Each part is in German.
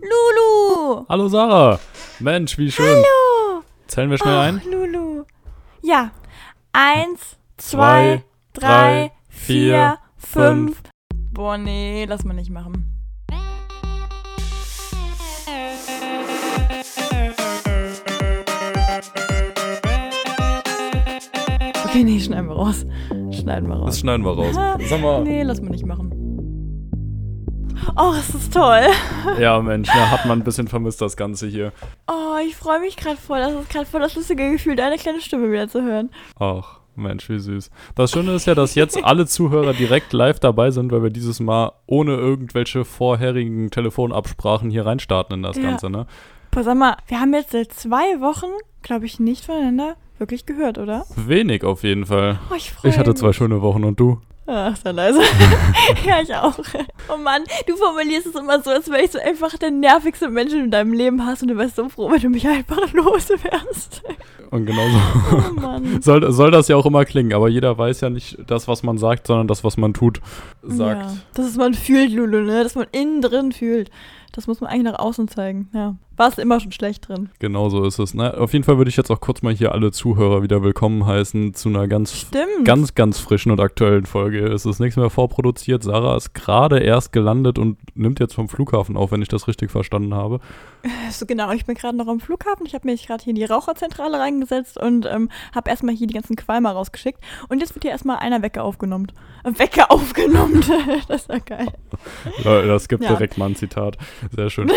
Lulu! Hallo Sarah. Mensch, wie schön. Hallo! Zählen wir schnell ein? Oh, Lulu. Ja. Eins, Zwei, drei, vier, vier, fünf. Boah, nee, lass mal nicht machen. Okay, nee, schneiden wir raus. Schneiden wir Das raus. schneiden wir raus. Sag mal. Nee, lass mal nicht machen. Oh, es ist toll. Ja, Mensch, da hat man ein bisschen vermisst, das Ganze hier. Oh, ich freue mich gerade voll. Das ist gerade voll das lustige Gefühl, deine kleine Stimme wieder zu hören. Ach, Mensch, wie süß. Das Schöne ist ja, dass jetzt alle Zuhörer direkt live dabei sind, weil wir dieses Mal ohne irgendwelche vorherigen Telefonabsprachen hier reinstarten in das Ja. Ganze, ne? Boah, sag mal, wir haben jetzt seit zwei Wochen, glaube ich, nicht voneinander wirklich gehört, oder? Wenig auf jeden Fall. Oh, ich Ich hatte zwei schöne Wochen und du? Ach, sehr leise. ja, ich auch. Oh Mann, du formulierst es immer so, als wäre ich so einfach der nervigste Mensch, den du in deinem Leben hast und du wärst so froh, wenn du mich einfach los wärst. Und genauso Oh Mann. soll, soll das ja auch immer klingen, aber jeder weiß ja nicht das, was man sagt, sondern das, was man tut, sagt. Ja, das ist man fühlt, Lulu, ne? Dass man innen drin fühlt. Das muss man eigentlich nach außen zeigen. Ja. Warst immer schon schlecht drin. Genau so ist es. Ne? Auf jeden Fall würde ich jetzt auch kurz mal hier alle Zuhörer wieder willkommen heißen zu einer ganz, Stimmt. ganz, ganz frischen und aktuellen Folge. Es ist nichts mehr vorproduziert. Sarah ist gerade erst gelandet und nimmt jetzt vom Flughafen auf, wenn ich das richtig verstanden habe. So genau, ich bin gerade noch am Flughafen. Ich habe mich gerade hier in die Raucherzentrale reingesetzt und ähm, habe erstmal hier die ganzen Qualmer rausgeschickt. Und jetzt wird hier erstmal einer Wecker aufgenommen. Äh, Wecker aufgenommen. das ist ja geil. Äh, Das gibt Ja. direkt mal ein Zitat. Sehr schön.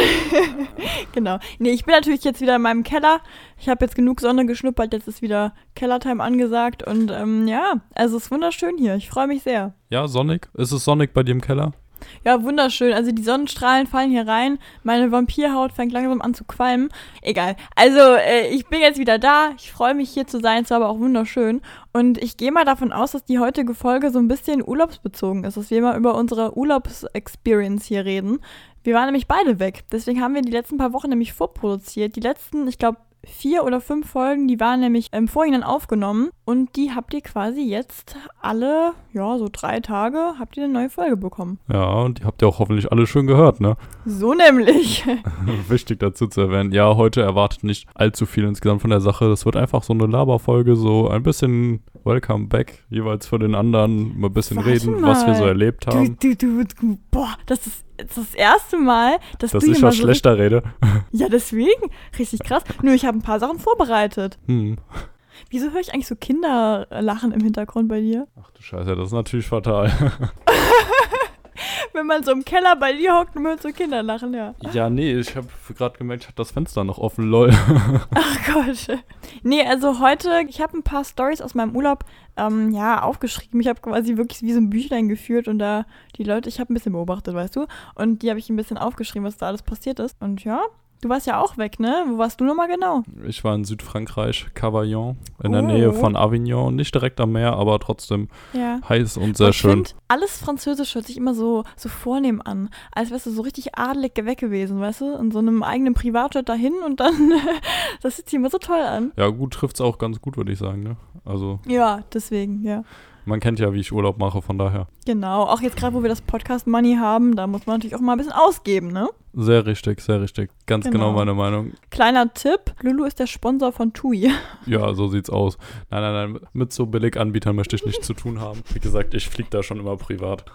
Genau. Nee, ich bin natürlich jetzt wieder in meinem Keller. Ich habe jetzt genug Sonne geschnuppert. Jetzt ist wieder Kellertime angesagt. Und ähm, ja, also es ist wunderschön hier. Ich freue mich sehr. Ja, sonnig. Ist es sonnig bei dir im Keller? Ja, wunderschön. Also die Sonnenstrahlen fallen hier rein. Meine Vampirhaut fängt langsam an zu qualmen. Egal. Also äh, ich bin jetzt wieder da. Ich freue mich hier zu sein. Es war aber auch wunderschön. Und ich gehe mal davon aus, dass die heutige Folge so ein bisschen urlaubsbezogen ist. Dass wir mal über unsere Urlaubsexperience hier reden. Wir waren nämlich beide weg. Deswegen haben wir die letzten paar Wochen nämlich vorproduziert. Die letzten, ich glaube, vier oder fünf Folgen, die waren nämlich im Vorhinein aufgenommen. Und die habt ihr quasi jetzt alle, ja, so drei Tage, habt ihr eine neue Folge bekommen. Ja, und die habt ihr auch hoffentlich alle schön gehört, ne? So nämlich. Wichtig dazu zu erwähnen. Ja, heute erwartet nicht allzu viel insgesamt von der Sache. Das wird einfach so eine Laberfolge, so ein bisschen Welcome back, jeweils für den anderen, mal ein bisschen Warte reden, was wir so mal. erlebt haben. du, du, du, boah, das ist das erste Mal, dass, Dass du mal was so schlechter rede. Ja, deswegen. Richtig krass. Nur ich habe ein paar Sachen vorbereitet. Hm. Wieso höre ich eigentlich so Kinderlachen im Hintergrund bei dir? Ach du Scheiße, das ist natürlich fatal. Wenn man so im Keller bei dir hockt und hört so Kinderlachen, ja. ja, nee, ich habe gerade gemerkt, ich habe das Fenster noch offen, lol. Ach Gott. Nee, also heute, ich habe ein paar Stories aus meinem Urlaub, ähm, ja, aufgeschrieben. Ich habe quasi wirklich wie so ein Büchlein geführt und da die Leute, ich habe ein bisschen beobachtet, weißt du? Und die habe ich ein bisschen aufgeschrieben, was da alles passiert ist. Und ja, du warst ja auch weg, ne? Wo warst du nochmal genau? Ich war in Südfrankreich, Cavaillon, in der Oh. Nähe von Avignon. Nicht direkt am Meer, aber trotzdem Ja. heiß und sehr ich schön. Find, alles Französisch hört sich immer so, so vornehm an. Als wärst du so richtig adelig weg gewesen, weißt du? In so einem eigenen Privatjet dahin und dann, das sieht sich immer so toll an. Ja, gut, trifft's auch ganz gut, würde ich sagen, ne? Also, Ja, deswegen, ja. man kennt ja, wie ich Urlaub mache, von daher. Genau, auch jetzt gerade, wo wir das Podcast Money haben, da muss man natürlich auch mal ein bisschen ausgeben, ne? Sehr richtig, sehr richtig. Ganz genau, Genau. meine Meinung. Kleiner Tipp, Lulu ist der Sponsor von TUI. Ja, so sieht's aus. Nein, nein, nein, mit so Billiganbietern möchte ich nichts zu tun haben. Wie gesagt, ich fliege da schon immer privat.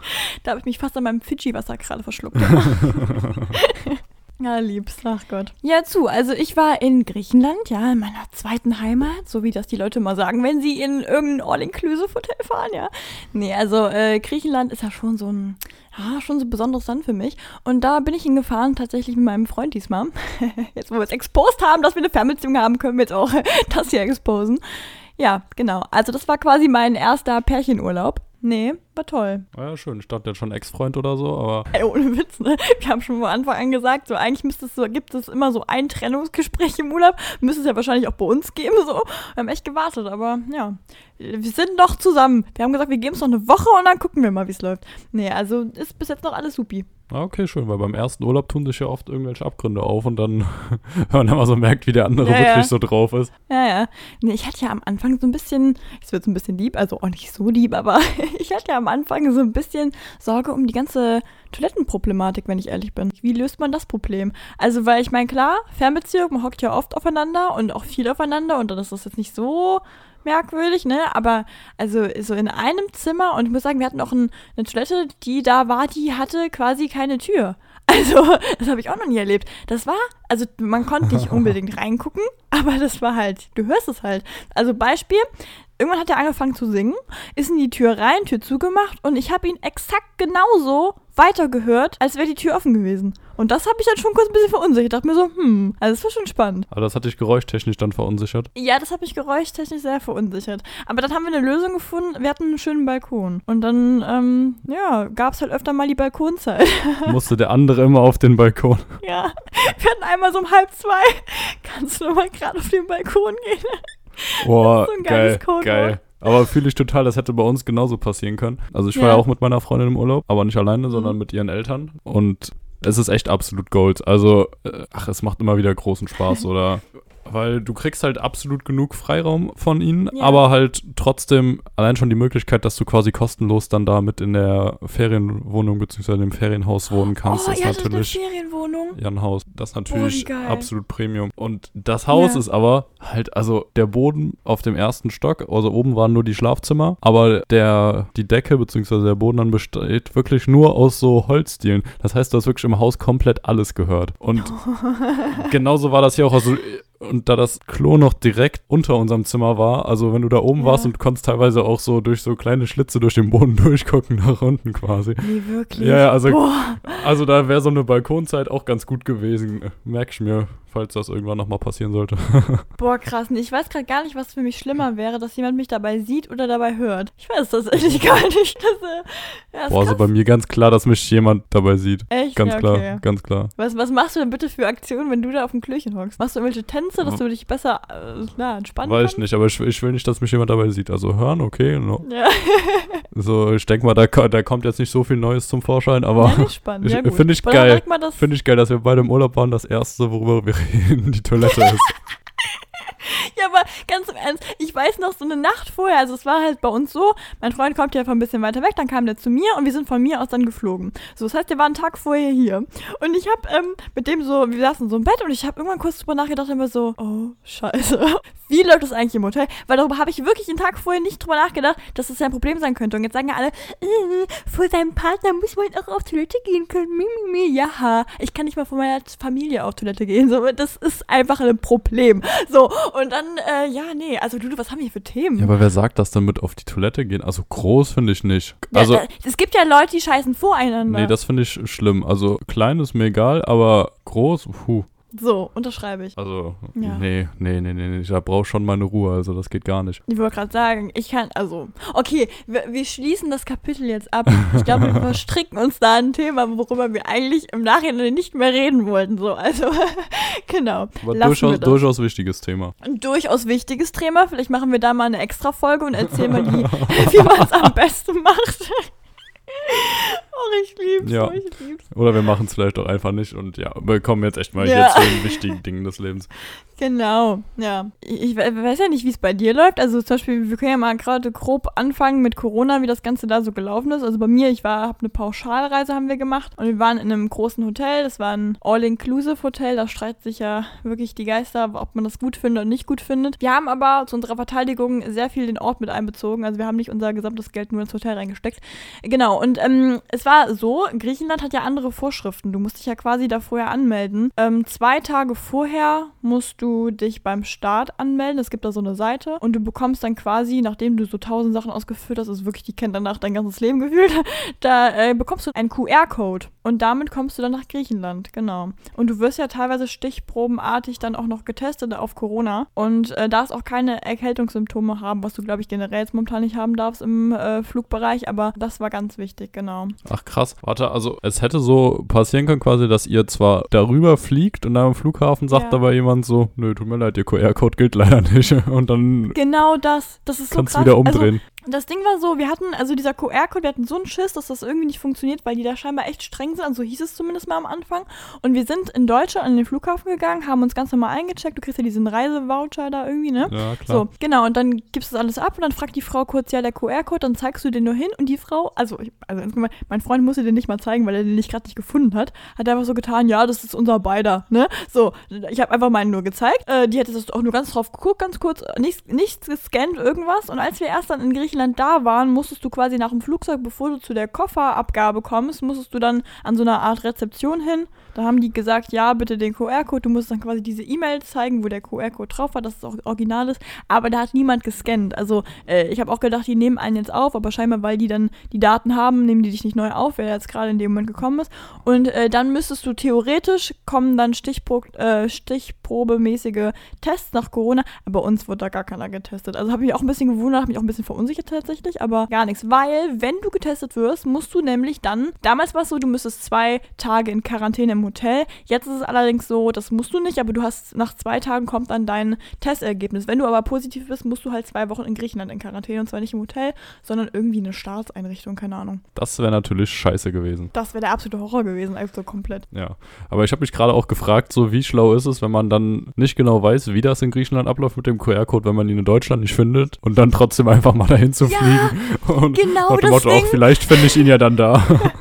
Da habe ich mich fast an meinem Fidschi-Wasser gerade verschluckt. Ja, liebst, ach Gott. Ja, zu. Also ich war in Griechenland, ja, in meiner zweiten Heimat, so wie das die Leute mal sagen, wenn sie in irgendein All-Inclusive-Hotel fahren, ja. Nee, also äh, Griechenland ist ja schon so ein, ja, schon so ein besonderes Land für mich. Und da bin ich hingefahren, tatsächlich mit meinem Freund diesmal. jetzt, wo wir es exposed haben, dass wir eine Fernbeziehung haben, können wir jetzt auch das hier exposen. Ja, genau. Also das war quasi mein erster Pärchenurlaub. Nee, war toll. Ja, schön. Ich dachte jetzt schon Ex-Freund oder so, aber Ey, ohne Witz, ne? Wir haben schon von Anfang an gesagt, so eigentlich müsste es so, gibt es immer so ein Trennungsgespräch im Urlaub. Müsste es ja wahrscheinlich auch bei uns geben, so. Wir haben echt gewartet, aber ja. Wir sind noch zusammen. Wir haben gesagt, wir geben es noch eine Woche und dann gucken wir mal, wie es läuft. Nee, also ist bis jetzt noch alles supi. Ah, okay, schön, weil beim ersten Urlaub tun sich ja oft irgendwelche Abgründe auf und dann, wenn man dann mal so merkt, wie der andere Ja, ja. wirklich so drauf ist. Ja, ja. Nee, ich hatte ja am Anfang so ein bisschen, es wird so ein bisschen lieb, also auch nicht so lieb, aber ich hatte ja am Anfang so ein bisschen Sorge um die ganze Toilettenproblematik, wenn ich ehrlich bin. Wie löst man das Problem? Also, weil ich meine, klar, Fernbeziehung, man hockt ja oft aufeinander und auch viel aufeinander und dann ist das jetzt nicht so merkwürdig, ne? Aber also so in einem Zimmer und ich muss sagen, wir hatten auch ein, eine Toilette, die da war, die hatte quasi keine Tür. Also, das habe ich auch noch nie erlebt. Das war, also man konnte nicht unbedingt reingucken, aber das war halt, du hörst es halt. Also Beispiel, irgendwann hat er angefangen zu singen, ist in die Tür rein, Tür zugemacht und ich habe ihn exakt genauso weitergehört, als wäre die Tür offen gewesen. Und das habe ich dann schon kurz ein bisschen verunsichert. Ich dachte mir so, hm, also das war schon spannend. Aber das hat dich geräuschtechnisch dann verunsichert. Ja, das hat mich geräuschtechnisch sehr verunsichert. Aber dann haben wir eine Lösung gefunden. Wir hatten einen schönen Balkon. Und dann, ähm, ja, gab es halt öfter mal die Balkonzeit. Musste der andere immer auf den Balkon. ja, wir hatten einmal so um halb zwei. Kannst du mal gerade auf den Balkon gehen? Boah, so geil, Codewort. geil. Aber fühle ich total, das hätte bei uns genauso passieren können. Also ich war Ja. ja auch mit meiner Freundin im Urlaub, aber nicht alleine, sondern Mhm. mit ihren Eltern. Und es ist echt absolut Gold. Also, äh, ach, es macht immer wieder großen Spaß, oder? Weil du kriegst halt absolut genug Freiraum von ihnen, Ja. aber halt trotzdem allein schon die Möglichkeit, dass du quasi kostenlos dann da mit in der Ferienwohnung bzw. im Ferienhaus wohnen kannst, oh, ist ihr hattet eine natürlich Ferienwohnung. Ja, ein Haus. Das ist Oh, natürlich geil. absolut Premium. Und das Haus Ja. ist aber halt, also der Boden auf dem ersten Stock, also oben waren nur die Schlafzimmer, aber der, die Decke bzw. der Boden dann besteht wirklich nur aus so Holzdielen. Das heißt, du hast wirklich im Haus komplett alles gehört. Und genauso war das hier auch. Also, und da das Klo noch direkt unter unserem Zimmer war, also wenn du da oben Ja. warst und konntest teilweise auch so durch so kleine Schlitze durch den Boden durchgucken nach unten quasi. Nee, wirklich. Ja, ja, also Boah. also da wäre so eine Balkonzeit auch ganz gut gewesen. Merk ich mir, falls das irgendwann nochmal passieren sollte. Boah, krass. Ich weiß gerade gar nicht, was für mich schlimmer wäre, dass jemand mich dabei sieht oder dabei hört. Ich weiß das eigentlich gar nicht. Das, äh, ja, Boah, also bei mir ganz klar, dass mich jemand dabei sieht. Echt? Ganz ja, klar, okay. ganz klar. Was, was machst du denn bitte für Aktionen, wenn du da auf dem Klöchen hockst? Machst du irgendwelche Tänze, dass du dich besser äh, na, entspannen Weiß ich nicht, aber ich, ich will nicht, dass mich jemand dabei sieht. Also hören, okay. No. Ja, So, ich denke mal, da, da kommt jetzt nicht so viel Neues zum Vorschein, aber ja. Ja, ich- gut. find ich geil. finde ich geil, dass wir beide im Urlaub waren. Das erste, worüber wir reden, die Toilette ist. Ja, aber ganz im Ernst, ich weiß noch so eine Nacht vorher, also es war halt bei uns so, mein Freund kommt ja von ein bisschen weiter weg, dann kam der zu mir und wir sind von mir aus dann geflogen. So, das heißt, der war einen Tag vorher hier. Und ich habe ähm, mit dem so, wir saßen so im Bett und ich habe irgendwann kurz drüber nachgedacht und immer so, oh, scheiße. Wie läuft das eigentlich im Hotel? Weil darüber habe ich wirklich den Tag vorher nicht drüber nachgedacht, dass das ja ein Problem sein könnte. Und jetzt sagen ja alle, äh, vor seinem Partner muss man auch auf Toilette gehen können. Mi, mi, mi. Ja, ich kann nicht mal von meiner Familie auf Toilette gehen. So, das ist einfach ein Problem. So, und dann, äh, ja, nee, also du, was haben wir hier für Themen? Ja, aber wer sagt das denn mit auf die Toilette gehen? Also groß finde ich nicht. Ja, Also, da, es gibt ja Leute, die scheißen voreinander. nee, das finde ich schlimm. Also klein ist mir egal, aber groß, puh. So, unterschreibe ich. Also, Ja. nee, nee, nee, nee, nee, da brauche schon meine Ruhe, also das geht gar nicht. Ich wollte gerade sagen, ich kann, also, okay, wir, wir schließen das Kapitel jetzt ab. Ich glaube, wir verstricken uns da ein Thema, worüber wir eigentlich im Nachhinein nicht mehr reden wollten. So, also, genau. Aber durchaus, durchaus wichtiges Thema. Ein durchaus wichtiges Thema. Vielleicht machen wir da mal eine extra Folge und erzählen mal, die, wie man es am besten macht. Ich lieb's, Ja. oh, ich lieb's. Oder wir machen es vielleicht auch einfach nicht und ja, wir kommen jetzt echt mal Ja. hier zu den wichtigen Dingen des Lebens. Genau, ja. Ich, ich we- weiß ja nicht, wie es bei dir läuft. Also zum Beispiel, wir können ja mal gerade grob anfangen mit Corona, wie das Ganze da so gelaufen ist. Also bei mir, ich war, habe eine Pauschalreise haben wir gemacht und wir waren in einem großen Hotel. Das war ein All-Inclusive-Hotel. Da streiten sich ja wirklich die Geister, ob man das gut findet oder nicht gut findet. Wir haben aber zu unserer Verteidigung sehr viel den Ort mit einbezogen. Also wir haben nicht unser gesamtes Geld nur ins Hotel reingesteckt. Genau, und ähm, es war so, Griechenland hat ja andere Vorschriften. Du musst dich ja quasi da vorher anmelden. Ähm, zwei Tage vorher musst du dich beim Start anmelden. Es gibt da so eine Seite und du bekommst dann quasi, nachdem du so tausend Sachen ausgefüllt hast, ist wirklich, die kennt danach dein ganzes Leben gefühlt, da äh, bekommst du einen QR-Code und damit kommst du dann nach Griechenland, genau. Und du wirst ja teilweise stichprobenartig dann auch noch getestet auf Corona und äh, darfst auch keine Erkältungssymptome haben, was du, glaube ich, generell jetzt momentan nicht haben darfst im äh, Flugbereich, aber das war ganz wichtig, genau. Ach krass, warte, also es hätte so passieren können quasi, dass ihr zwar darüber fliegt und dann am Flughafen sagt Ja. aber jemand so, nö, tut mir leid, ihr QR-Code gilt leider nicht und dann Genau das, das ist so kannst du krass. wieder Also, umdrehen. Das Ding war so, wir hatten, also dieser QR-Code, wir hatten so einen Schiss, dass das irgendwie nicht funktioniert, weil die da scheinbar echt streng sind. Also so hieß es zumindest mal am Anfang. Und wir sind in Deutschland an den Flughafen gegangen, haben uns ganz normal eingecheckt. Du kriegst ja diesen Reisevoucher da irgendwie, ne? Ja, klar. So, genau. Und dann gibst du das alles ab und dann fragt die Frau kurz, ja, der QR-Code, dann zeigst du den nur hin. Und die Frau, also, also insgesamt, mein Freund musste den nicht mal zeigen, weil er den nicht gerade nicht gefunden hat. Hat einfach so getan, ja, das ist unser beider, ne? So, ich habe einfach meinen nur gezeigt. Äh, die hätte das auch nur ganz drauf geguckt, ganz kurz, nichts, nichts gescannt, irgendwas. Und als wir erst dann in Griechenland da waren, musstest du quasi nach dem Flugzeug, bevor du zu der Kofferabgabe kommst, musstest du dann an so einer Art Rezeption hin. Da haben die gesagt, ja, bitte den QR-Code. Du musst dann quasi diese E-Mail zeigen, wo der QR-Code drauf war, dass es auch original ist. Aber da hat niemand gescannt. Also äh, ich habe auch gedacht, die nehmen einen jetzt auf, aber scheinbar, weil die dann die Daten haben, nehmen die dich nicht neu auf, wer jetzt gerade in dem Moment gekommen ist. Und äh, dann müsstest du theoretisch kommen dann Stichpro äh, Stichprobemäßige Tests nach Corona. Aber uns wurde da gar keiner getestet. Also habe ich auch ein bisschen gewundert, habe mich auch ein bisschen verunsichert tatsächlich, aber gar nichts. Weil, wenn du getestet wirst, musst du nämlich dann, damals war es so, du müsstest zwei Tage in Quarantäne im Hotel. Jetzt ist es allerdings so, das musst du nicht, aber du hast nach zwei Tagen kommt dann dein Testergebnis. Wenn du aber positiv bist, musst du halt zwei Wochen in Griechenland in Quarantäne und zwar nicht im Hotel, sondern irgendwie eine Staatseinrichtung, keine Ahnung. Das wäre natürlich scheiße gewesen. Das wäre der absolute Horror gewesen, also komplett. Ja, aber ich habe mich gerade auch gefragt, so wie schlau ist es, wenn man dann nicht genau weiß, wie das in Griechenland abläuft mit dem QR-Code, wenn man ihn in Deutschland nicht findet und dann trotzdem einfach mal dahin zu Ja, fliegen und genau dem das Motto, auch vielleicht finde ich ihn ja dann da.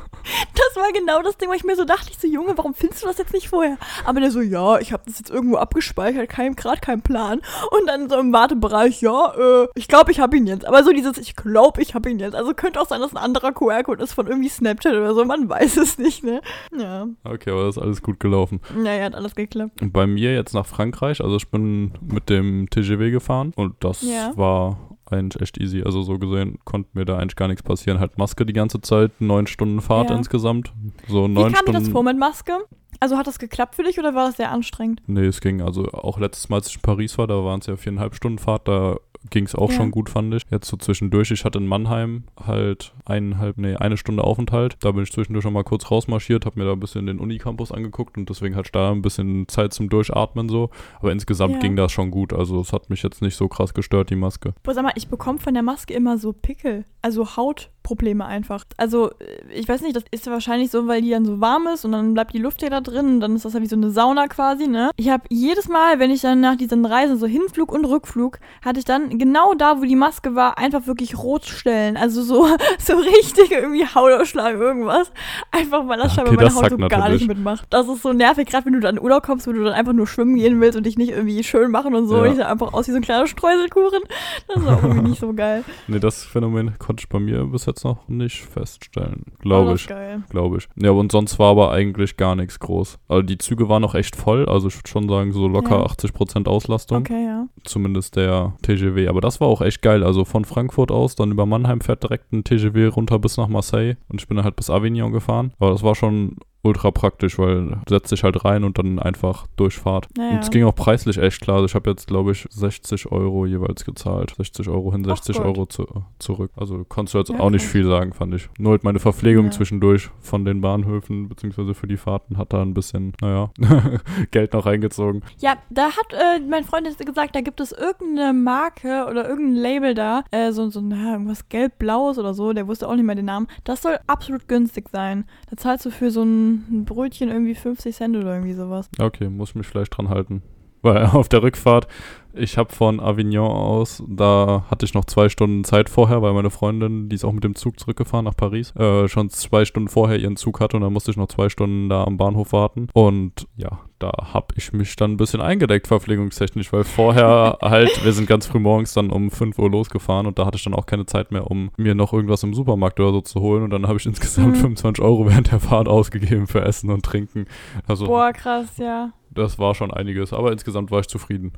Das war genau das Ding, wo ich mir so dachte, ich so, Junge, warum findest du das jetzt nicht vorher? Aber der so, ja, ich habe das jetzt irgendwo abgespeichert, kein, gerade kein Plan. Und dann so im Wartebereich, ja, äh, ich glaube, ich habe ihn jetzt. Aber so dieses, ich glaube, ich habe ihn jetzt. Also könnte auch sein, dass ein anderer QR-Code ist von irgendwie Snapchat oder so, man weiß es nicht, ne? Ja, Okay, aber das ist alles gut gelaufen. naja, hat alles geklappt. Und bei mir jetzt nach Frankreich, also ich bin mit dem TGW gefahren und das Ja. war eigentlich echt easy. Also so gesehen konnte mir da eigentlich gar nichts passieren. Halt Maske die ganze Zeit, neun Stunden Fahrt Ja. insgesamt. So Wie neun kam dir Stunden. das vor mit Maske? Also hat das geklappt für dich oder war das sehr anstrengend? Nee, es ging. Also auch letztes Mal, als ich in Paris war, da waren es ja viereinhalb Stunden Fahrt, da ging es auch Ja. schon gut, fand ich. Jetzt so zwischendurch, ich hatte in Mannheim halt eineinhalb, nee, eine Stunde Aufenthalt. Da bin ich zwischendurch schon mal kurz rausmarschiert, habe mir da ein bisschen den Unicampus angeguckt und deswegen hatte ich da ein bisschen Zeit zum Durchatmen so. Aber insgesamt Ja. ging das schon gut. Also es hat mich jetzt nicht so krass gestört, die Maske. Boah, sag mal, ich bekomme von der Maske immer so Pickel, also Hautprobleme einfach. Also, äh, ich weiß nicht, das ist ja wahrscheinlich so, weil die dann so warm ist und dann bleibt die Luft ja da drin und dann ist das ja wie so eine Sauna quasi, ne? Ich habe jedes Mal, wenn ich dann nach diesen Reisen, so Hinflug und Rückflug, hatte ich dann genau da, wo die Maske war, einfach wirklich Rotstellen. Also so, so richtig irgendwie Hautausschlag, irgendwas. Einfach weil das scheinbar okay, meine das Haut so gar nicht mitmacht. Das ist so nervig, gerade wenn du dann in Urlaub kommst, wo du dann einfach nur schwimmen gehen willst und dich nicht irgendwie schön machen und so. Ja. Und ich sah einfach aus wie so ein kleiner Streuselkuchen. Das ist auch irgendwie nicht so geil. Nee, das Phänomen konnte ich bei mir bis jetzt noch nicht feststellen. Glaube ich. Glaube ich. Ja, und sonst war aber eigentlich gar nichts groß. Also die Züge waren noch echt voll. Also ich würde schon sagen, so locker Ja. 80% Auslastung. Okay, ja. Zumindest der TGW. Aber das war auch echt geil. Also von Frankfurt aus, dann über Mannheim fährt direkt ein TGW runter bis nach Marseille. Und ich bin dann halt bis Avignon gefahren. Aber das war schon ultra praktisch, weil setzt dich halt rein und dann einfach Durchfahrt. Naja. Und es ging auch preislich echt klar. Also ich habe jetzt, glaube ich, 60 Euro jeweils gezahlt. 60 Euro hin, Ach 60 Gott. Euro zu, zurück. Also konntest du jetzt Ja, auch nicht viel sagen, fand ich. Nur halt meine Verpflegung Ja. zwischendurch von den Bahnhöfen beziehungsweise für die Fahrten hat da ein bisschen, naja, Geld noch reingezogen. Ja, da hat äh, mein Freund jetzt gesagt, da gibt es irgendeine Marke oder irgendein Label da, äh, so, so na, irgendwas gelb-blaues oder so, der wusste auch nicht mehr den Namen. Das soll absolut günstig sein. Da zahlst du für so ein, ein Brötchen irgendwie 50 Cent oder irgendwie sowas. Okay, muss ich mich vielleicht dran halten. Weil auf der Rückfahrt, ich habe von Avignon aus, da hatte ich noch zwei Stunden Zeit vorher, weil meine Freundin, die ist auch mit dem Zug zurückgefahren nach Paris, äh, schon zwei Stunden vorher ihren Zug hatte und dann musste ich noch zwei Stunden da am Bahnhof warten. Und ja, da habe ich mich dann ein bisschen eingedeckt, verpflegungstechnisch, weil vorher halt, wir sind ganz früh morgens dann um 5 Uhr losgefahren und da hatte ich dann auch keine Zeit mehr, um mir noch irgendwas im Supermarkt oder so zu holen. Und dann habe ich insgesamt Mhm. 25 Euro während der Fahrt ausgegeben für Essen und Trinken. Also Boah, krass, ja. Das war schon einiges, aber insgesamt war ich zufrieden.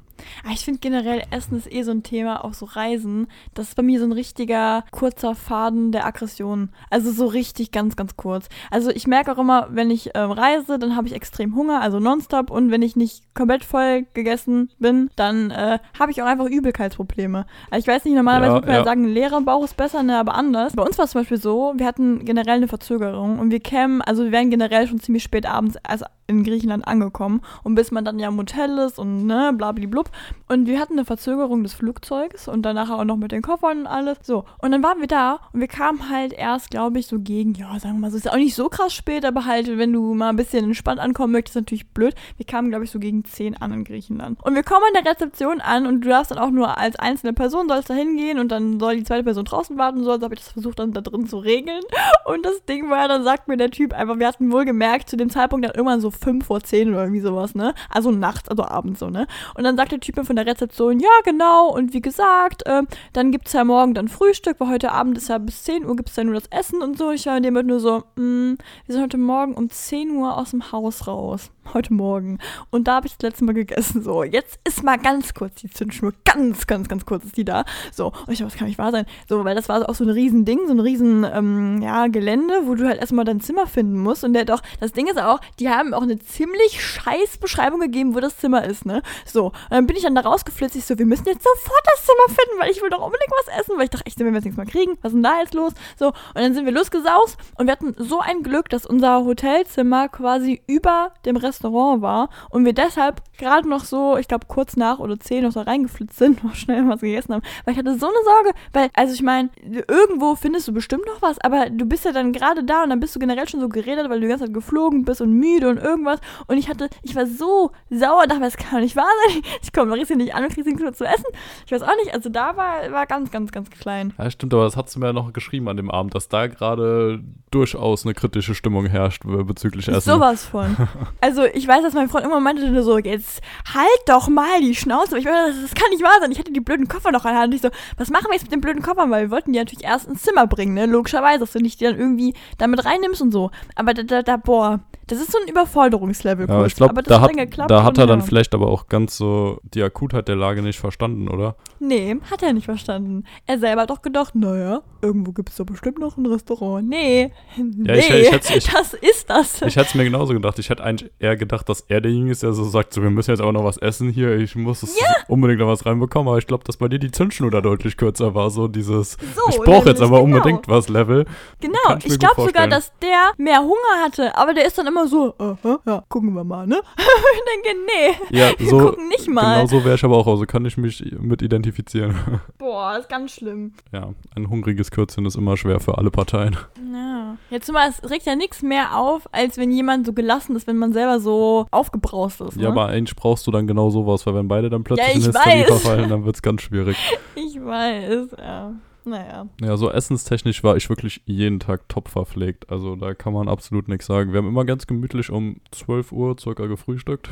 Ah, Ich finde generell, Essen ist eh so ein Thema, auch so Reisen. Das ist bei mir so ein richtiger kurzer Faden der Aggression. Also so richtig ganz, ganz kurz. Also ich merke auch immer, wenn ich ähm, reise, dann habe ich extrem Hunger, also nonstop. Und wenn ich nicht komplett voll gegessen bin, dann äh, habe ich auch einfach Übelkeitsprobleme. Also ich weiß nicht, normalerweise Ja, würde man ja ja. sagen, ein leerer Bauch ist besser, ne, aber anders. Bei uns war es zum Beispiel so, wir hatten generell eine Verzögerung und wir kämen, also wir wären generell schon ziemlich spät abends, also in Griechenland angekommen. Und bis man dann ja im Hotel ist und ne, blablablub. Und wir hatten eine Verzögerung des Flugzeugs und danach auch noch mit den Koffern und alles. So, und dann waren wir da und wir kamen halt erst, glaube ich, so gegen, ja, sagen wir mal so, ist ja auch nicht so krass spät, aber halt, wenn du mal ein bisschen entspannt ankommen möchtest, natürlich blöd. Wir kamen, glaube ich, so gegen 10 an in Griechenland. Und wir kommen an der Rezeption an und du darfst dann auch nur als einzelne Person sollst da hingehen und dann soll die zweite Person draußen warten so. Also habe ich das versucht dann da drin zu regeln. Und das Ding war, dann sagt mir der Typ einfach, wir hatten wohl gemerkt, zu dem Zeitpunkt dann irgendwann so 5 vor 10 oder irgendwie sowas, ne? Also nachts, also abends so, ne? Und dann sagt der Typ mir von der Rezeption, ja, genau. Und wie gesagt, äh, dann gibt es ja morgen dann Frühstück, weil heute Abend ist ja bis 10 Uhr gibt es ja nur das Essen und so. Ich war in dem nur so, mh, wir sind heute Morgen um 10 Uhr aus dem Haus raus heute Morgen. Und da habe ich das letzte Mal gegessen. So, jetzt ist mal ganz kurz die Zündschnur. Ganz, ganz, ganz kurz ist die da. So, und ich dachte, das kann nicht wahr sein. So, weil das war auch so ein riesen Ding, so ein riesen, ähm, ja, Gelände, wo du halt erstmal dein Zimmer finden musst. Und der doch, das Ding ist auch, die haben auch eine ziemlich scheiß Beschreibung gegeben, wo das Zimmer ist, ne? So, und dann bin ich dann da rausgeflitzt. Ich so, wir müssen jetzt sofort das Zimmer finden, weil ich will doch unbedingt was essen. Weil ich dachte, echt, wenn wir jetzt nichts mehr kriegen, was ist denn da jetzt los? So, und dann sind wir losgesaust und wir hatten so ein Glück, dass unser Hotelzimmer quasi über dem Restaurant war und wir deshalb gerade noch so, ich glaube kurz nach oder zehn noch da reingeflitzt sind, noch schnell was gegessen haben, weil ich hatte so eine Sorge, weil, also ich meine, irgendwo findest du bestimmt noch was, aber du bist ja dann gerade da und dann bist du generell schon so geredet, weil du die ganze Zeit geflogen bist und müde und irgendwas und ich hatte, ich war so sauer, dachte, das kann nicht wahr sein, ich komme richtig nicht an und kriege nichts zu essen, ich weiß auch nicht, also da war, war ganz, ganz, ganz klein. Ja, stimmt, aber das hast du mir ja noch geschrieben an dem Abend, dass da gerade durchaus eine kritische Stimmung herrscht bezüglich Essen. Sowas von. Also ich weiß, dass mein Freund immer meinte so, jetzt halt doch mal die Schnauze. Aber ich meine, das, das, kann nicht wahr sein. Ich hatte die blöden Koffer noch an der Hand. Und ich so, was machen wir jetzt mit den blöden Koffern? Weil wir wollten die natürlich erst ins Zimmer bringen, ne? Logischerweise, dass du nicht die dann irgendwie damit reinnimmst und so. Aber da, da, da boah, das ist so ein Überforderungslevel. Ja, ich glaube, da, hat, da hat er dann vielleicht aber auch ganz so die Akutheit der Lage nicht verstanden, oder? Nee, hat er nicht verstanden. Er selber hat doch gedacht, naja, irgendwo gibt es doch bestimmt noch ein Restaurant. Nee, ja, nee, ich, ich, ich, das ist das. Ich hätte es mir genauso gedacht. Ich hätte eigentlich eher gedacht, dass er derjenige ist, der so sagt, so, wir müssen jetzt auch noch was essen hier, ich muss ja. unbedingt noch was reinbekommen. Aber ich glaube, dass bei dir die Zündschnur da deutlich kürzer war. So dieses, so, ich brauche jetzt aber genau. unbedingt was Level. Genau, ich, ich glaube sogar, dass der mehr Hunger hatte, aber der ist dann immer so, uh -huh, ja, gucken wir mal, ne? ich denke, nee, ja, so, wir gucken nicht mal. Genau so wäre ich aber auch, also kann ich mich mit identifizieren. Boah, ist ganz schlimm. Ja, ein hungriges Kürzchen ist immer schwer für alle Parteien. Ja. Jetzt mal, es regt ja nichts mehr auf, als wenn jemand so gelassen ist, wenn man selber so aufgebraust ist. Ne? Ja, aber eigentlich brauchst du dann genau sowas, weil wenn beide dann plötzlich ja, in Hysterie verfallen, dann wird es ganz schwierig. ich weiß, ja. Naja. Ja, so essenstechnisch war ich wirklich jeden Tag top verpflegt. Also da kann man absolut nichts sagen. Wir haben immer ganz gemütlich um 12 Uhr circa gefrühstückt.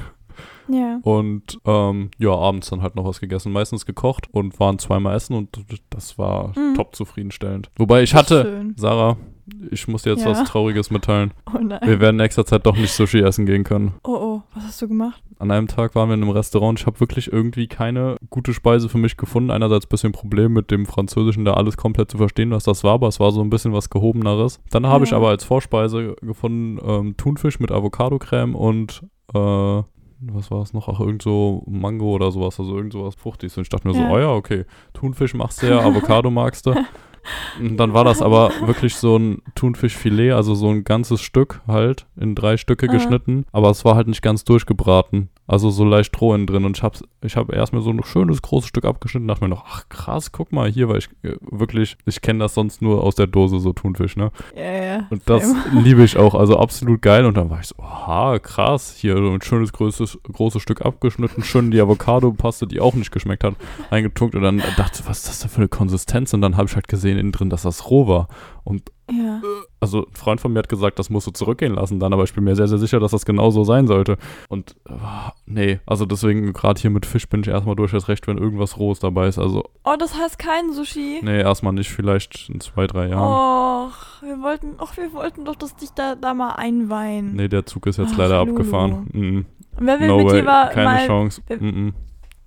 Ja. Und ähm, ja, abends dann halt noch was gegessen. Meistens gekocht und waren zweimal essen und das war mhm. top zufriedenstellend. Wobei ich hatte, schön. Sarah, ich muss dir jetzt ja. was Trauriges mitteilen. Oh nein. Wir werden in nächster Zeit doch nicht Sushi essen gehen können. Oh oh, was hast du gemacht? An einem Tag waren wir in einem Restaurant. Ich habe wirklich irgendwie keine gute Speise für mich gefunden. Einerseits ein bisschen Problem mit dem Französischen, da alles komplett zu verstehen, was das war, aber es war so ein bisschen was Gehobeneres. Dann habe ja. ich aber als Vorspeise gefunden ähm, Thunfisch mit Avocado-Creme und äh, was war es noch? Ach, irgend so Mango oder sowas, also irgend sowas Fruchtiges. Und ich dachte mir ja. so, oh ja, okay, Thunfisch machst du ja, Avocado magst du. Und dann war das aber wirklich so ein Thunfischfilet, also so ein ganzes Stück halt, in drei Stücke geschnitten. Aber es war halt nicht ganz durchgebraten. Also so leicht roh innen drin. Und ich habe ich hab erstmal so ein schönes großes Stück abgeschnitten und dachte mir noch, ach krass, guck mal hier, weil ich äh, wirklich, ich kenne das sonst nur aus der Dose, so Thunfisch, ne? Ja, ja. Und das liebe ich auch, also absolut geil. Und dann war ich so, aha, krass, hier so ein schönes größtes, großes Stück abgeschnitten, schön die Avocado-Paste, die auch nicht geschmeckt hat, eingetunkt. Und dann dachte ich, was ist das denn für eine Konsistenz? Und dann habe ich halt gesehen innen drin, dass das roh war. Und ja. Also ein Freund von mir hat gesagt, das musst du zurückgehen lassen dann, aber ich bin mir sehr, sehr sicher, dass das genau so sein sollte. Und äh, nee, also deswegen gerade hier mit Fisch bin ich erstmal durchaus recht, wenn irgendwas Rohes dabei ist. Also. Oh, das heißt kein Sushi? Nee, erstmal nicht, vielleicht in zwei, drei Jahren. Och, wir wollten, och, wir wollten doch, dass dich da, da mal einweihen. Nee, der Zug ist jetzt Ach, leider Lulu. abgefahren. Mhm. Wer will no mit way. dir Keine mal, Chance. Wer, mhm.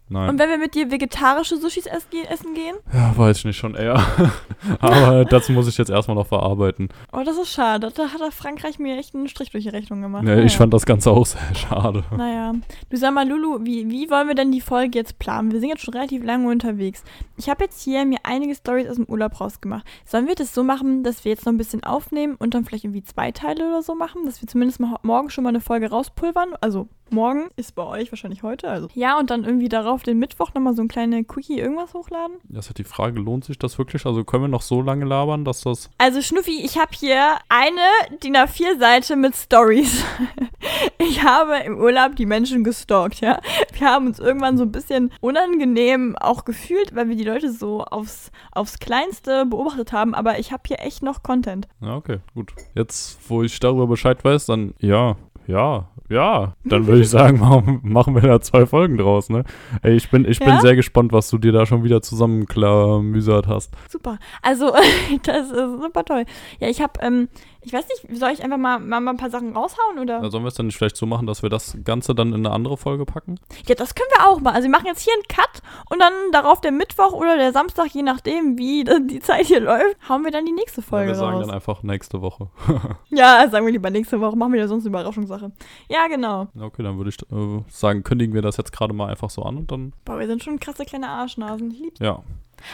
Nein. Und wenn wir mit dir vegetarische Sushis ess essen gehen? Ja, weiß ich nicht schon eher. Aber das muss ich jetzt erstmal noch verarbeiten. Oh, das ist schade. Da hat Frankreich mir echt einen Strich durch die Rechnung gemacht. Ja, ich fand das Ganze auch sehr schade. Naja. Du sag mal, Lulu, wie, wie wollen wir denn die Folge jetzt planen? Wir sind jetzt schon relativ lange unterwegs. Ich habe jetzt hier mir einige Stories aus dem Urlaub rausgemacht. Sollen wir das so machen, dass wir jetzt noch ein bisschen aufnehmen und dann vielleicht irgendwie zwei Teile oder so machen? Dass wir zumindest mal morgen schon mal eine Folge rauspulvern? Also morgen ist bei euch wahrscheinlich heute. Also ja, und dann irgendwie darauf den Mittwoch nochmal so ein kleine Quickie irgendwas hochladen? Das ist halt die Frage, lohnt sich das wirklich? Also können wir noch so lange labern, dass das. Also Schnuffi, ich habe hier eine DIN A4-Seite mit Stories. ich habe im Urlaub die Menschen gestalkt, ja. Wir haben uns irgendwann so ein bisschen unangenehm auch gefühlt, weil wir die Leute so aufs, aufs Kleinste beobachtet haben, aber ich habe hier echt noch Content. Ja, okay, gut. Jetzt, wo ich darüber Bescheid weiß, dann ja, ja, ja, dann würde ich sagen, machen wir da zwei Folgen draus, ne? Ey, ich bin, ich ja? bin sehr gespannt, was du dir da schon wieder zusammenklamüsert hast. Super. Also, das ist super toll. Ja, ich habe ähm, ich weiß nicht, soll ich einfach mal, mal, mal ein paar Sachen raushauen oder? Ja, sollen wir es dann nicht vielleicht so machen, dass wir das Ganze dann in eine andere Folge packen? Ja, das können wir auch mal. Also wir machen jetzt hier einen Cut und dann darauf der Mittwoch oder der Samstag, je nachdem, wie die Zeit hier läuft, hauen wir dann die nächste Folge ja, wir sagen raus. dann einfach nächste Woche. ja, sagen wir lieber nächste Woche. Machen wir ja sonst eine Überraschungssache. Ja, genau. Okay, dann würde ich äh, sagen, kündigen wir das jetzt gerade mal einfach so an und dann. Boah, wir sind schon krasse kleine Arschnasen. Ich lieb's. Ja.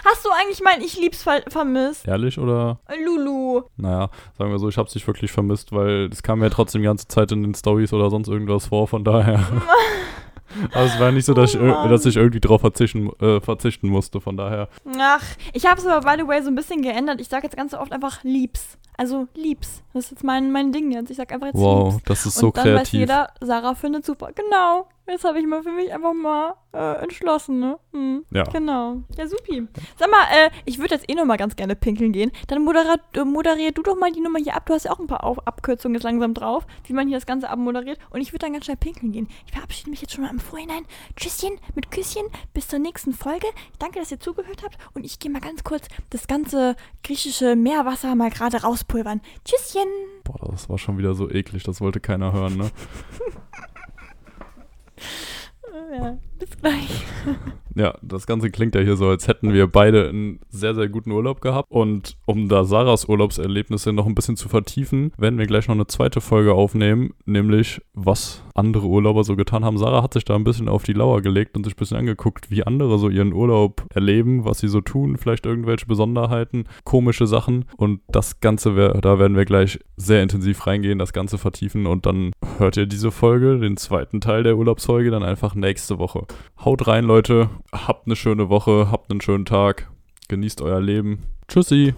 Hast du eigentlich mein Ich lieb's ver vermisst? Ehrlich oder? Lulu. Naja, sagen wir so, ich hab's nicht wirklich vermisst, weil es kam mir trotzdem die ganze Zeit in den Stories oder sonst irgendwas vor, von daher. Aber es war nicht so, dass, oh ich, dass ich irgendwie drauf verzichten, äh, verzichten musste, von daher. Ach, ich habe es aber, by the way, so ein bisschen geändert. Ich sage jetzt ganz oft einfach liebs. Also liebs. Das ist jetzt mein, mein Ding jetzt. Ich sag einfach jetzt wow, liebs. Wow, das ist so Und dann kreativ. weiß jeder, Sarah findet super. Genau. Jetzt habe ich mal für mich einfach mal äh, entschlossen, ne? Hm. Ja. Genau. Ja, supi. Sag mal, äh, ich würde jetzt eh noch mal ganz gerne pinkeln gehen. Dann moderier, äh, moderier du doch mal die Nummer hier ab. Du hast ja auch ein paar Auf Abkürzungen jetzt langsam drauf, wie man hier das Ganze abmoderiert. Und ich würde dann ganz schnell pinkeln gehen. Ich verabschiede mich jetzt schon mal im Vorhinein. Tschüsschen mit Küsschen. Bis zur nächsten Folge. Danke, dass ihr zugehört habt. Und ich gehe mal ganz kurz das ganze griechische Meerwasser mal gerade rauspulvern. Tschüsschen. Boah, das war schon wieder so eklig. Das wollte keiner hören, ne? ja, bis gleich. Ja, das Ganze klingt ja hier so, als hätten wir beide einen sehr, sehr guten Urlaub gehabt. Und um da Sarahs Urlaubserlebnisse noch ein bisschen zu vertiefen, werden wir gleich noch eine zweite Folge aufnehmen, nämlich was andere Urlauber so getan haben. Sarah hat sich da ein bisschen auf die Lauer gelegt und sich ein bisschen angeguckt, wie andere so ihren Urlaub erleben, was sie so tun, vielleicht irgendwelche Besonderheiten, komische Sachen. Und das Ganze, da werden wir gleich sehr intensiv reingehen, das Ganze vertiefen und dann hört ihr diese Folge, den zweiten Teil der Urlaubsfolge, dann einfach nächste Woche. Haut rein, Leute. Habt eine schöne Woche, habt einen schönen Tag. Genießt euer Leben. Tschüssi.